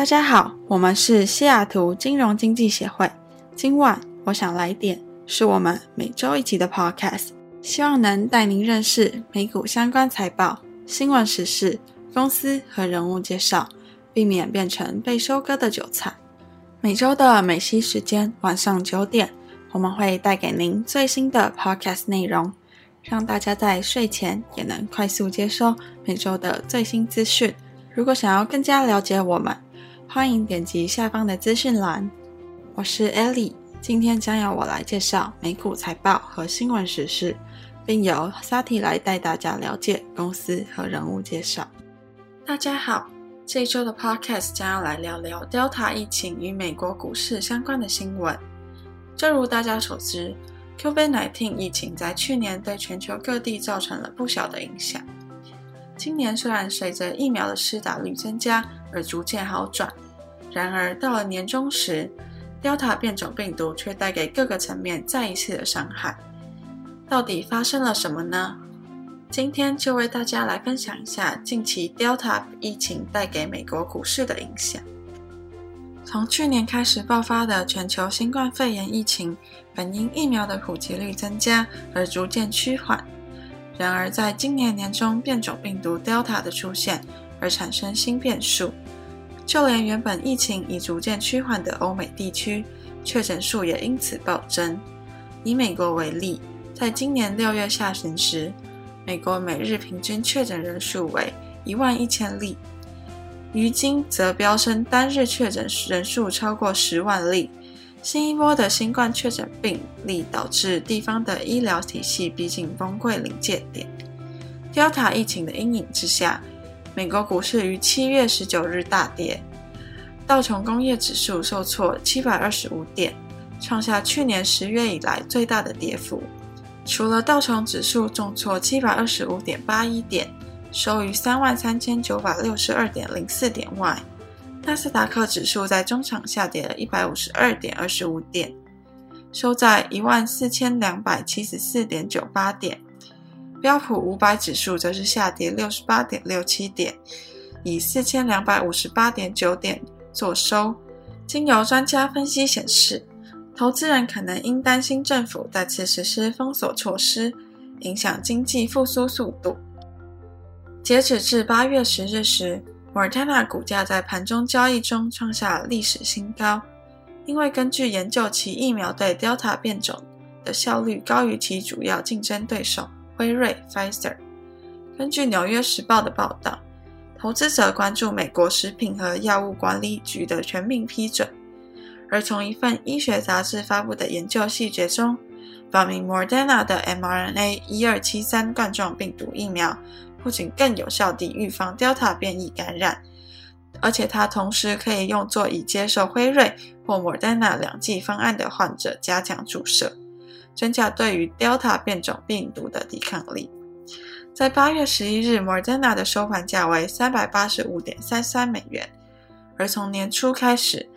大家好，我们是西雅图金融经济协会。今晚我想来点，是我们每周一集的 Podcast，希望能带您认识美股相关财报、新闻时事、公司和人物介绍，避免变成被收割的韭菜。每周的美西时间晚上九点，我们会带给您最新的 Podcast 内容，让大家在睡前也能快速接收每周的最新资讯。如果想要更加了解我们，欢迎点击下方的资讯栏。我是 Ellie，今天将由我来介绍美股财报和新闻时事，并由 Sati 来带大家了解公司和人物介绍。大家好，这一周的 Podcast 将要来聊聊 Delta 疫情与美国股市相关的新闻。正如大家所知，COVID-19 疫情在去年对全球各地造成了不小的影响。今年虽然随着疫苗的施打率增加而逐渐好转，然而到了年终时，Delta 变种病毒却带给各个层面再一次的伤害。到底发生了什么呢？今天就为大家来分享一下近期 Delta 疫情带给美国股市的影响。从去年开始爆发的全球新冠肺炎疫情，本因疫苗的普及率增加而逐渐趋缓。然而，在今年年中，变种病毒 Delta 的出现而产生新变数，就连原本疫情已逐渐趋缓的欧美地区，确诊数也因此暴增。以美国为例，在今年六月下旬时，美国每日平均确诊人数为一万一千例，于今则飙升，单日确诊人数超过十万例。新一波的新冠确诊病例导致地方的医疗体系逼近崩溃临界点。Delta 疫情的阴影之下，美国股市于七月十九日大跌，道琼工业指数受挫七百二十五点，创下去年十月以来最大的跌幅。除了道琼指数重挫七百二十五点八一点，收于三万三千九百六十二点零四点外，纳斯达克指数在中场下跌了一百五十二点二十五点，收在一万四千两百七十四点九八点。标普五百指数则是下跌六十八点六七点，以四千两百五十八点九点作收。经由专家分析显示，投资人可能因担心政府再次实施封锁措施，影响经济复苏速度。截止至八月十日时，Moderna 股价在盘中交易中创下历史新高，因为根据研究，其疫苗对 Delta 变种的效率高于其主要竞争对手辉瑞 （Pfizer）。根据《纽约时报》的报道，投资者关注美国食品和药物管理局的全面批准，而从一份医学杂志发布的研究细节中，表明 Moderna 的 mRNA 一二七三冠状病毒疫苗。不仅更有效地预防 Delta 变异感染，而且它同时可以用作已接受辉瑞或 Moderna 两剂方案的患者加强注射，增加对于 Delta 变种病毒的抵抗力。在八月十一日，Moderna 的收盘价为三百八十五点三三美元，而从年初开始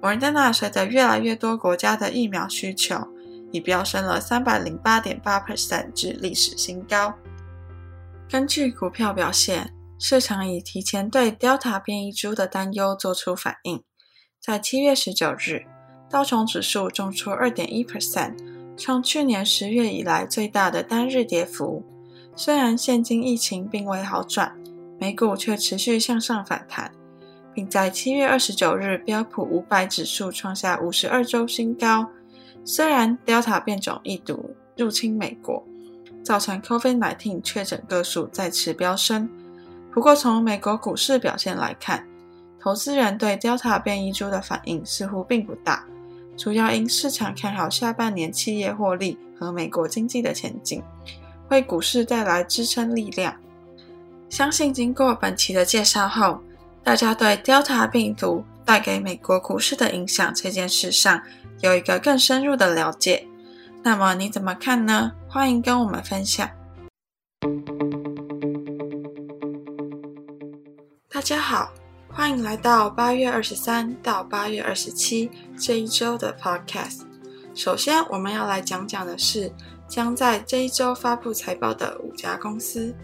，Moderna 随着越来越多国家的疫苗需求，已飙升了三百零八点八 percent 至历史新高。根据股票表现，市场已提前对 Delta 变异株的担忧做出反应。在七月十九日，道琼指数重挫二点一 percent，创去年十月以来最大的单日跌幅。虽然现今疫情并未好转，美股却持续向上反弹，并在七月二十九日标普五百指数创下五十二周新高。虽然 Delta 变种一度入侵美国。造成 COVID-19 确诊个数再次飙升。不过，从美国股市表现来看，投资人对 Delta 变异株的反应似乎并不大，主要因市场看好下半年企业获利和美国经济的前景，为股市带来支撑力量。相信经过本期的介绍后，大家对 Delta 病毒带给美国股市的影响这件事上有一个更深入的了解。那么你怎么看呢？欢迎跟我们分享。大家好，欢迎来到八月二十三到八月二十七这一周的 Podcast。首先，我们要来讲讲的是将在这一周发布财报的五家公司。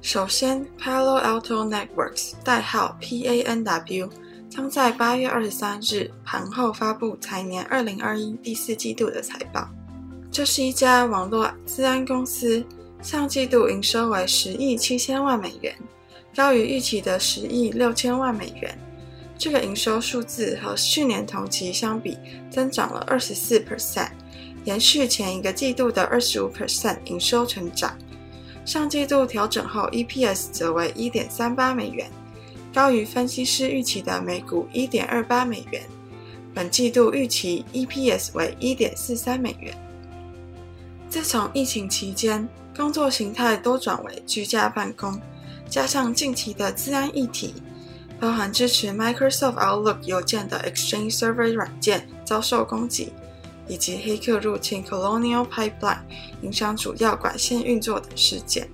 首先，Palo Alto Networks（ 代号 PANW） 将在八月二十三日盘后发布财年二零二一第四季度的财报。这是一家网络资安公司，上季度营收为十亿七千万美元，高于预期的十亿六千万美元。这个营收数字和去年同期相比增长了二十四 percent，延续前一个季度的二十五 percent 营收成长。上季度调整后，EPS 则为一点三八美元，高于分析师预期的每股一点二八美元。本季度预期 EPS 为一点四三美元。自从疫情期间，工作形态多转为居家办公，加上近期的资安议题，包含支持 Microsoft Outlook 邮件的 Exchange Server 软件遭受攻击。以及黑客入侵 Colonial Pipeline，影响主要管线运作等事件，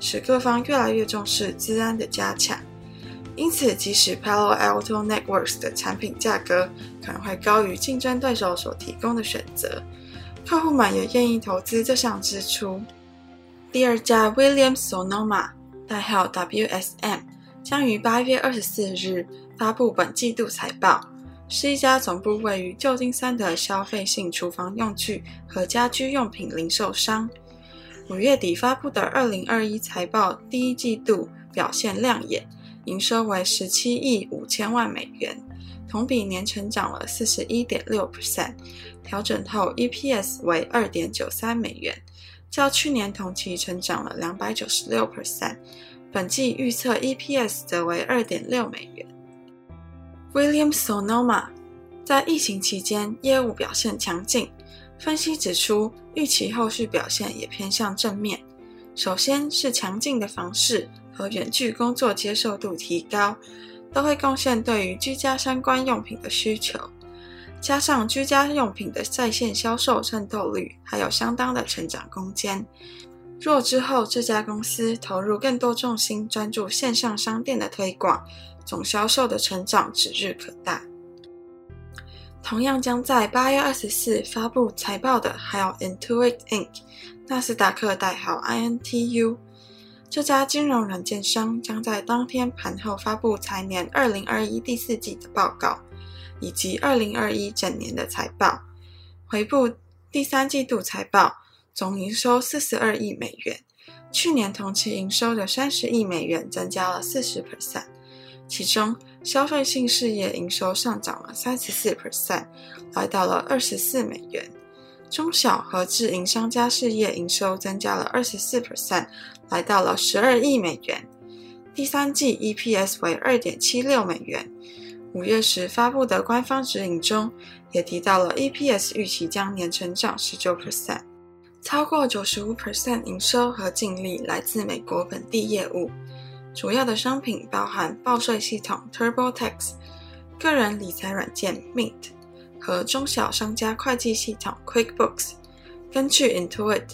使各方越来越重视资安的加强。因此，即使 Palo Alto Networks 的产品价格可能会高于竞争对手所提供的选择，客户们也愿意投资这项支出。第二家 Williams Sonoma，代号 WSM，将于八月二十四日发布本季度财报。是一家总部位于旧金山的消费性厨房用具和家居用品零售商。五月底发布的二零二一财报，第一季度表现亮眼，营收为十七亿五千万美元，同比年成长了四十一点六 percent，调整后 EPS 为二点九三美元，较去年同期成长了两百九十六 percent，本季预测 EPS 则为二点六美元。William Sonoma 在疫情期间业务表现强劲，分析指出，预期后续表现也偏向正面。首先是强劲的房市和远距工作接受度提高，都会贡献对于居家相关用品的需求。加上居家用品的在线销售渗透率还有相当的成长空间。若之后这家公司投入更多重心，专注线上商店的推广。总销售的成长指日可待。同样将在八月二十四发布财报的还有 Intuit Inc. 纳斯达克代号 INTU，这家金融软件商将在当天盘后发布财年二零二一第四季的报告，以及二零二一整年的财报。回顾第三季度财报，总营收四十二亿美元，去年同期营收的三十亿美元增加了四十 percent。其中，消费性事业营收上涨了三十四 percent，来到了二十四美元；中小和自营商家事业营收增加了二十四 percent，来到了十二亿美元。第三季 EPS 为二点七六美元。五月时发布的官方指引中，也提到了 EPS 预期将年成长十九 percent，超过九十五 percent 营收和净利来自美国本地业务。主要的商品包含报税系统 TurboTax、个人理财软件 Mint 和中小商家会计系统 QuickBooks。根据 Intuit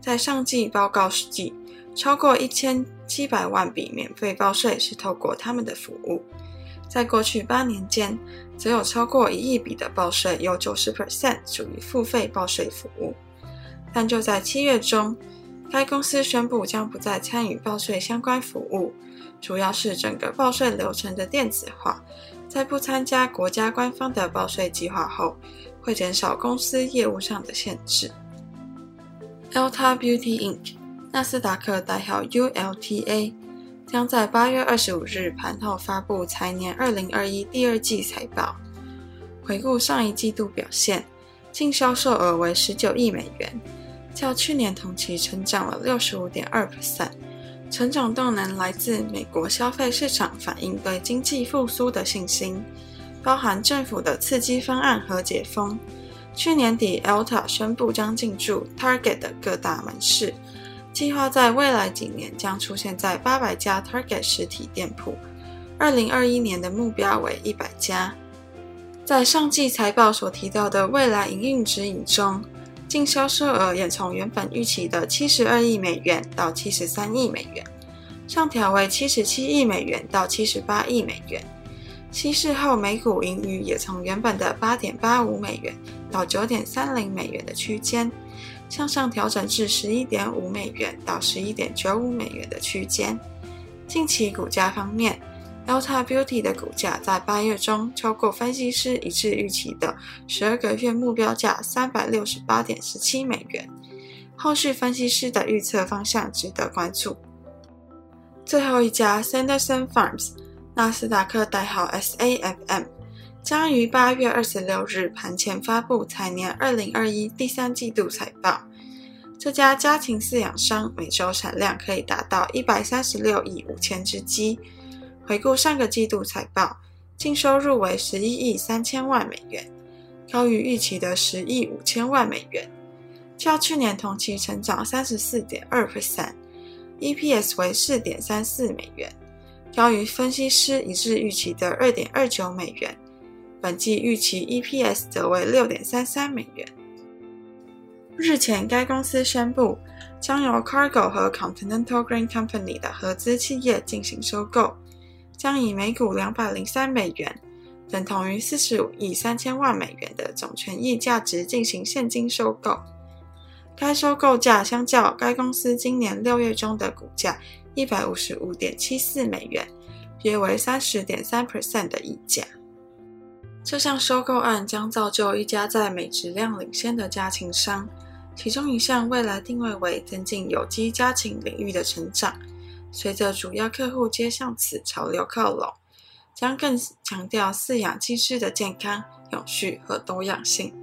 在上季报告时记，超过一千七百万笔免费报税是透过他们的服务。在过去八年间，则有超过一亿笔的报税，有九十 percent 属于付费报税服务。但就在七月中，该公司宣布将不再参与报税相关服务。主要是整个报税流程的电子化，在不参加国家官方的报税计划后，会减少公司业务上的限制。Ulta Beauty Inc. 纳斯达克代号 ULTA 将在八月二十五日盘后发布财年二零二一第二季财报。回顾上一季度表现，净销售额为十九亿美元，较去年同期成长了六十五点二 percent。成长动能来自美国消费市场反映对经济复苏的信心，包含政府的刺激方案和解封。去年底，Alta 宣布将进驻 Target 的各大门市，计划在未来几年将出现在八百家 Target 实体店铺。二零二一年的目标为一百家。在上季财报所提到的未来营运指引中。净销售额也从原本预期的七十二亿美元到七十三亿美元，上调为七十七亿美元到七十八亿美元。稀释后每股盈余也从原本的八点八五美元到九点三零美元的区间，向上调整至十一点五美元到十一点九五美元的区间。近期股价方面 Delta Beauty 的股价在八月中超过分析师一致预期的十二个月目标价三百六十八点十七美元。后续分析师的预测方向值得关注。最后一家 Sanderson Farms，纳斯达克代号 SAFM，将于八月二十六日盘前发布财年二零二一第三季度财报。这家家庭饲养商每周产量可以达到一百三十六亿五千只鸡。回顾上个季度财报，净收入为十一亿三千万美元，高于预期的十亿五千万美元，较去年同期成长三十四点二 percent，EPS 为四点三四美元，高于分析师一致预期的二点二九美元，本季预期 EPS 则为六点三三美元。日前，该公司宣布将由 Cargo 和 Continental Grain Company 的合资企业进行收购。将以每股两百零三美元，等同于四十五亿三千万美元的总权益价值进行现金收购。该收购价相较该公司今年六月中的股价一百五十五点七四美元，约为三十点三 percent 的溢价。这项收购案将造就一家在美质量领先的家禽商，其中一项未来定位为增进有机家禽领域的成长。随着主要客户皆向此潮流靠拢，将更强调饲养鸡只的健康、永续和多样性。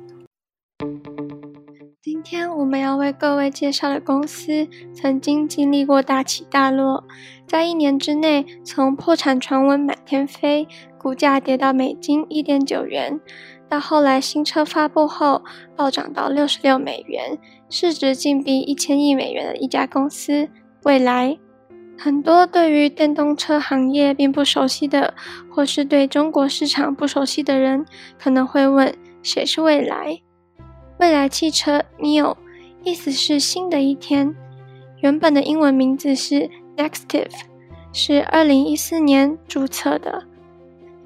今天我们要为各位介绍的公司，曾经经历过大起大落，在一年之内从破产传闻满天飞，股价跌到美金一点九元，到后来新车发布后暴涨到六十六美元，市值近逼一千亿美元的一家公司——未来。很多对于电动车行业并不熟悉的，或是对中国市场不熟悉的人，可能会问：谁是蔚来？蔚来汽车 NIO，意思是新的一天。原本的英文名字是 Nextive，是二零一四年注册的。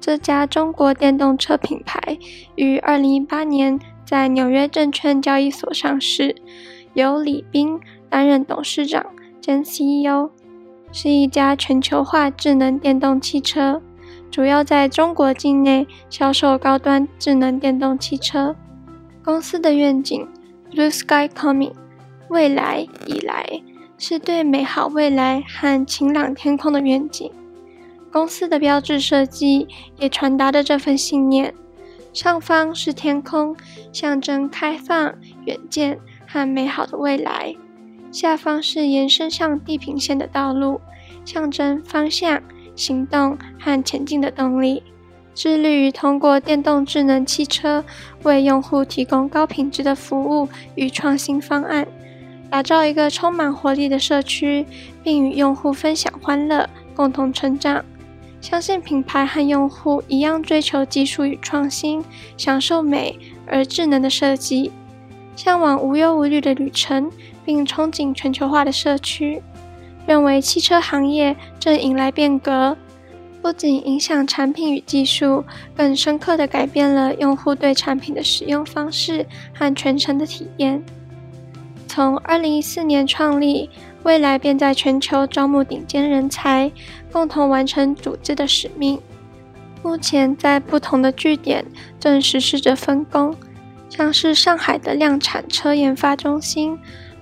这家中国电动车品牌于二零一八年在纽约证券交易所上市，由李斌担任董事长兼 CEO。是一家全球化智能电动汽车，主要在中国境内销售高端智能电动汽车。公司的愿景 “Blue Sky Coming”，未来以来，是对美好未来和晴朗天空的愿景。公司的标志设计也传达着这份信念：上方是天空，象征开放、远见和美好的未来。下方是延伸向地平线的道路，象征方向、行动和前进的动力。致力于通过电动智能汽车为用户提供高品质的服务与创新方案，打造一个充满活力的社区，并与用户分享欢乐，共同成长。相信品牌和用户一样追求技术与创新，享受美而智能的设计，向往无忧无虑的旅程。并憧憬全球化的社区，认为汽车行业正迎来变革，不仅影响产品与技术，更深刻地改变了用户对产品的使用方式和全程的体验。从2014年创立，蔚来便在全球招募顶尖人才，共同完成组织的使命。目前在不同的据点正实施着分工，像是上海的量产车研发中心。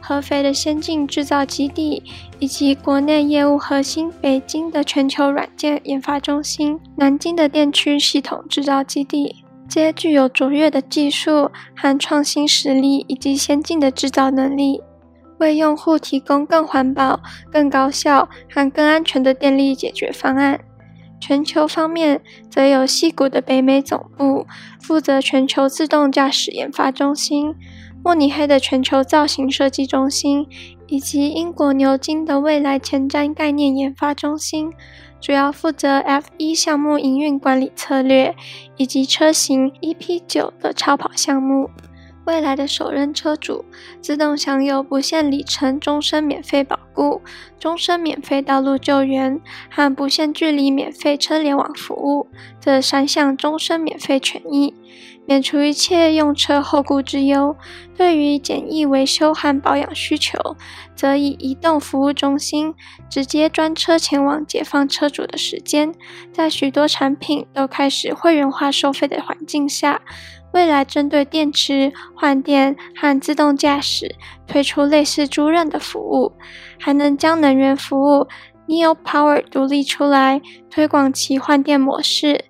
合肥的先进制造基地，以及国内业务核心北京的全球软件研发中心、南京的电驱系统制造基地，皆具有卓越的技术和创新实力，以及先进的制造能力，为用户提供更环保、更高效和更安全的电力解决方案。全球方面，则有西谷的北美总部负责全球自动驾驶研发中心。慕尼黑的全球造型设计中心，以及英国牛津的未来前瞻概念研发中心，主要负责 F1 项目营运管理策略，以及车型 EP9 的超跑项目。未来的首任车主自动享有不限里程终身免费保固、终身免费道路救援和不限距离免费车联网服务这三项终身免费权益，免除一切用车后顾之忧。对于简易维修和保养需求，则以移动服务中心直接专车前往，解放车主的时间。在许多产品都开始会员化收费的环境下。未来针对电池换电和自动驾驶推出类似租赁的服务，还能将能源服务 Neo Power 独立出来，推广其换电模式，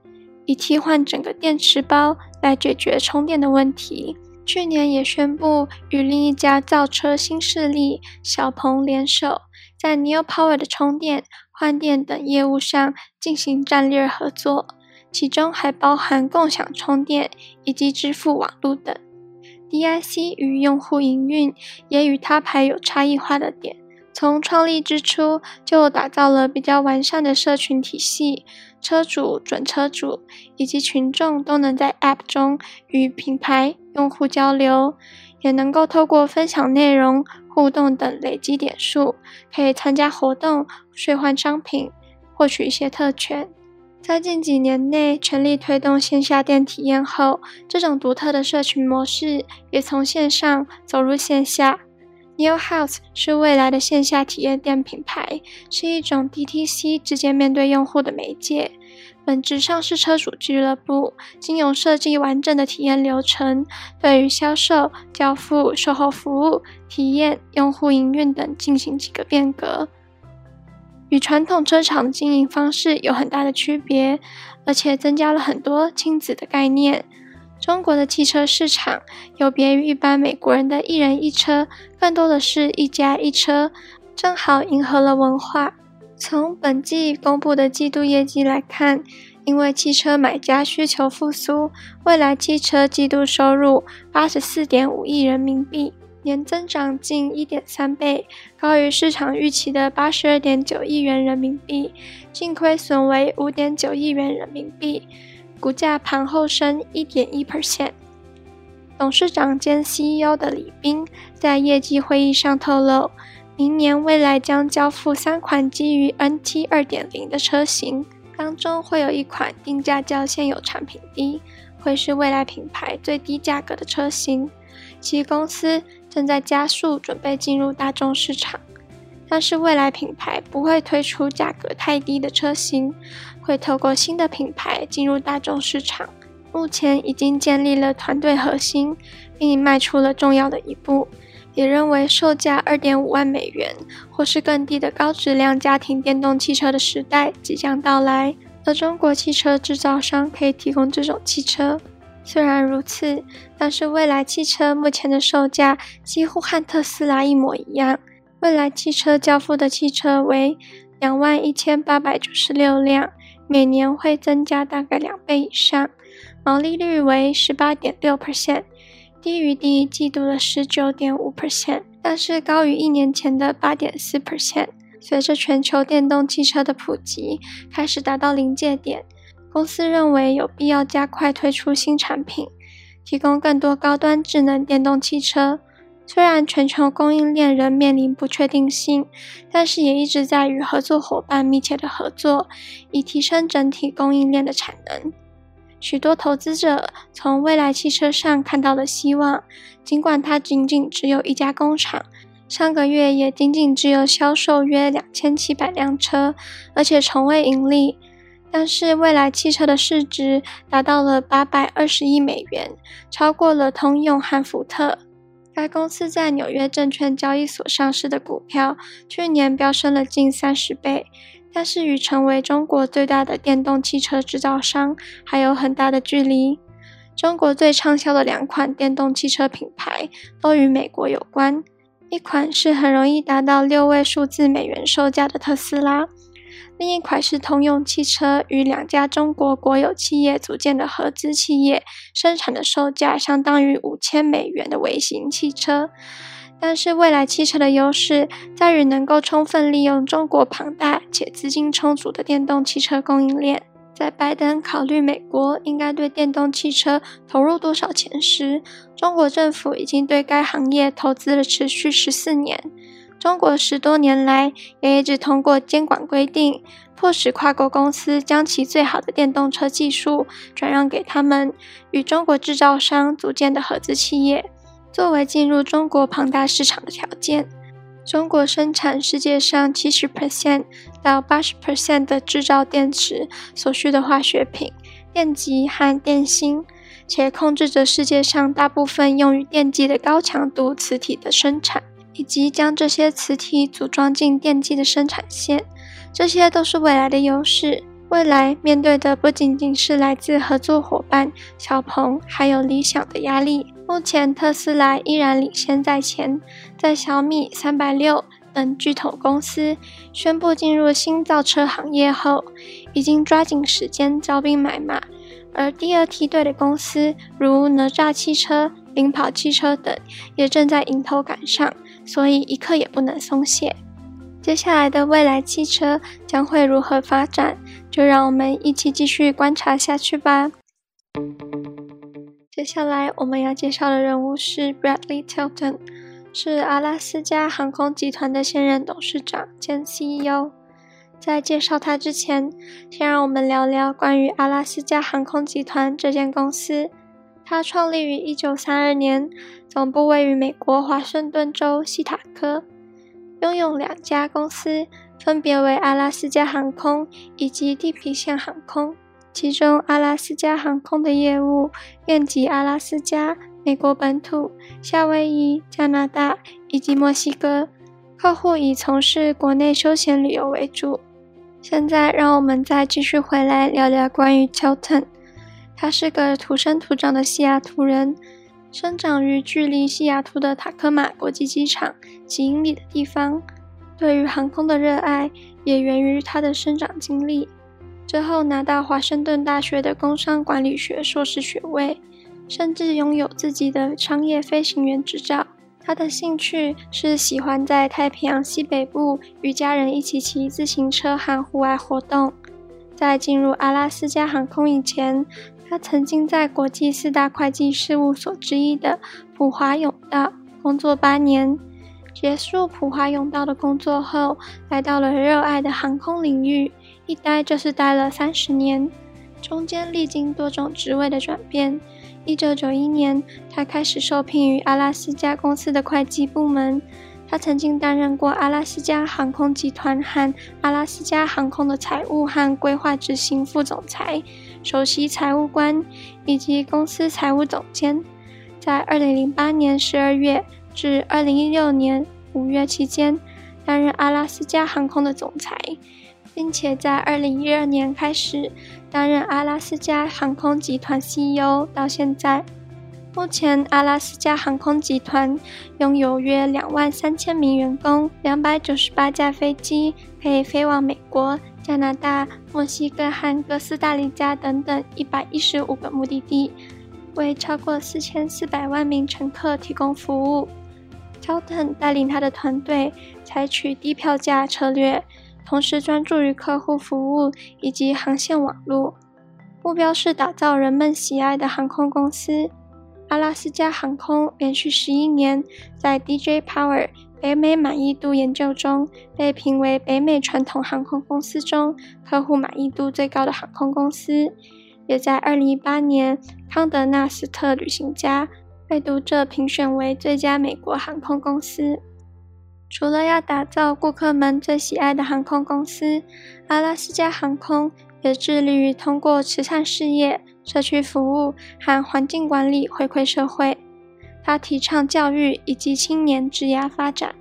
以替换整个电池包来解决充电的问题。去年也宣布与另一家造车新势力小鹏联手，在 Neo Power 的充电、换电等业务上进行战略合作。其中还包含共享充电以及支付网络等。DIC 与用户营运也与他牌有差异化的点，从创立之初就打造了比较完善的社群体系，车主、准车主以及群众都能在 App 中与品牌用户交流，也能够透过分享内容、互动等累积点数，可以参加活动、兑换商品、获取一些特权。在近几年内全力推动线下店体验后，这种独特的社群模式也从线上走入线下。New House 是未来的线下体验店品牌，是一种 DTC 直接面对用户的媒介，本质上是车主俱乐部，经由设计完整的体验流程，对于销售、交付、售后服务、体验、用户营运等进行几个变革。与传统车厂的经营方式有很大的区别，而且增加了很多亲子的概念。中国的汽车市场有别于一般美国人的一人一车，更多的是一家一车，正好迎合了文化。从本季公布的季度业绩来看，因为汽车买家需求复苏，蔚来汽车季度收入八十四点五亿人民币。年增长近一点三倍，高于市场预期的八十二点九亿元人民币，净亏损为五点九亿元人民币，股价盘后升一点一 percent。董事长兼 CEO 的李斌在业绩会议上透露，明年未来将交付三款基于 NT 二点零的车型，当中会有一款定价较现有产品低，会是未来品牌最低价格的车型。其公司正在加速准备进入大众市场，但是未来品牌不会推出价格太低的车型，会透过新的品牌进入大众市场。目前已经建立了团队核心，并迈出了重要的一步，也认为售价二点五万美元或是更低的高质量家庭电动汽车的时代即将到来，而中国汽车制造商可以提供这种汽车。虽然如此，但是蔚来汽车目前的售价几乎和特斯拉一模一样。蔚来汽车交付的汽车为两万一千八百九十六辆，每年会增加大概两倍以上，毛利率为十八点六 percent，低于第一季度的十九点五 percent，但是高于一年前的八点四 percent。随着全球电动汽车的普及，开始达到临界点。公司认为有必要加快推出新产品，提供更多高端智能电动汽车。虽然全球供应链仍面临不确定性，但是也一直在与合作伙伴密切的合作，以提升整体供应链的产能。许多投资者从蔚来汽车上看到了希望，尽管它仅仅只有一家工厂，上个月也仅仅只有销售约两千七百辆车，而且从未盈利。但是蔚来汽车的市值达到了八百二十亿美元，超过了通用和福特。该公司在纽约证券交易所上市的股票去年飙升了近三十倍，但是与成为中国最大的电动汽车制造商还有很大的距离。中国最畅销的两款电动汽车品牌都与美国有关，一款是很容易达到六位数字美元售价的特斯拉。另一款是通用汽车与两家中国国有企业组建的合资企业生产的，售价相当于五千美元的微型汽车。但是蔚来汽车的优势在于能够充分利用中国庞大且资金充足的电动汽车供应链。在拜登考虑美国应该对电动汽车投入多少钱时，中国政府已经对该行业投资了持续十四年。中国十多年来也一直通过监管规定，迫使跨国公司将其最好的电动车技术转让给他们与中国制造商组建的合资企业，作为进入中国庞大市场的条件。中国生产世界上七十 percent 到八十 percent 的制造电池所需的化学品、电极和电芯，且控制着世界上大部分用于电机的高强度磁体的生产，以及将这些磁体组装进电机的生产线。这些都是未来的优势。未来面对的不仅仅是来自合作伙伴小鹏，还有理想的压力。目前特斯拉依然领先在前，在小米、三百六等巨头公司宣布进入新造车行业后，已经抓紧时间招兵买马。而第二梯队的公司如哪吒汽车、领跑汽车等，也正在迎头赶上，所以一刻也不能松懈。接下来的未来汽车将会如何发展？就让我们一起继续观察下去吧。接下来我们要介绍的人物是 Bradley Tilton，是阿拉斯加航空集团的现任董事长兼 CEO。在介绍他之前，先让我们聊聊关于阿拉斯加航空集团这间公司。它创立于1932年，总部位于美国华盛顿州西塔科。拥有两家公司，分别为阿拉斯加航空以及地平线航空。其中，阿拉斯加航空的业务遍及阿拉斯加、美国本土、夏威夷、加拿大以及墨西哥，客户以从事国内休闲旅游为主。现在，让我们再继续回来聊聊关于 Tilton。他是个土生土长的西雅图人。生长于距离西雅图的塔科马国际机场几英里的地方，对于航空的热爱也源于他的生长经历。之后拿到华盛顿大学的工商管理学硕士学位，甚至拥有自己的商业飞行员执照。他的兴趣是喜欢在太平洋西北部与家人一起骑自行车和户外活动。在进入阿拉斯加航空以前，他曾经在国际四大会计事务所之一的普华永道工作八年，结束普华永道的工作后，来到了热爱的航空领域，一待就是待了三十年，中间历经多种职位的转变。一九九一年，他开始受聘于阿拉斯加公司的会计部门。他曾经担任过阿拉斯加航空集团和阿拉斯加航空的财务和规划执行副总裁、首席财务官以及公司财务总监。在二零零八年十二月至二零一六年五月期间，担任阿拉斯加航空的总裁，并且在二零一二年开始担任阿拉斯加航空集团 CEO 到现在。目前，阿拉斯加航空集团拥有约两万三千名员工，两百九十八架飞机，可以飞往美国、加拿大、墨西哥和哥斯达黎加等等一百一十五个目的地，为超过四千四百万名乘客提供服务。Tilton 带领他的团队采取低票价策略，同时专注于客户服务以及航线网络，目标是打造人们喜爱的航空公司。阿拉斯加航空连续十一年在 DJ Power 北美满意度研究中被评为北美传统航空公司中客户满意度最高的航空公司，也在二零一八年康德纳斯特旅行家被读者评选为最佳美国航空公司。除了要打造顾客们最喜爱的航空公司，阿拉斯加航空也致力于通过慈善事业。社区服务和环境管理回馈社会，他提倡教育以及青年职涯发展。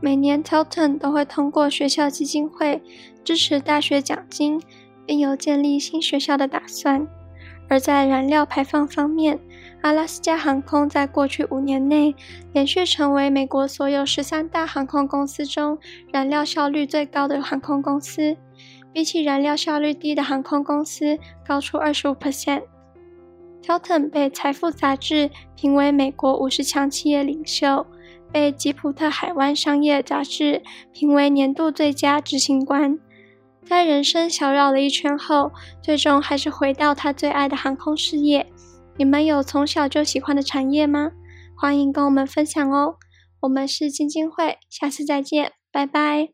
每年 Tilton 都会通过学校基金会支持大学奖金，并有建立新学校的打算。而在燃料排放方面，阿拉斯加航空在过去五年内连续成为美国所有十三大航空公司中燃料效率最高的航空公司。比起燃料效率低的航空公司高出二十五 percent。Tilton 被财富杂志评为美国五十强企业领袖，被吉普特海湾商业杂志评为年度最佳执行官。在人生小绕了一圈后，最终还是回到他最爱的航空事业。你们有从小就喜欢的产业吗？欢迎跟我们分享哦。我们是基金会，下次再见，拜拜。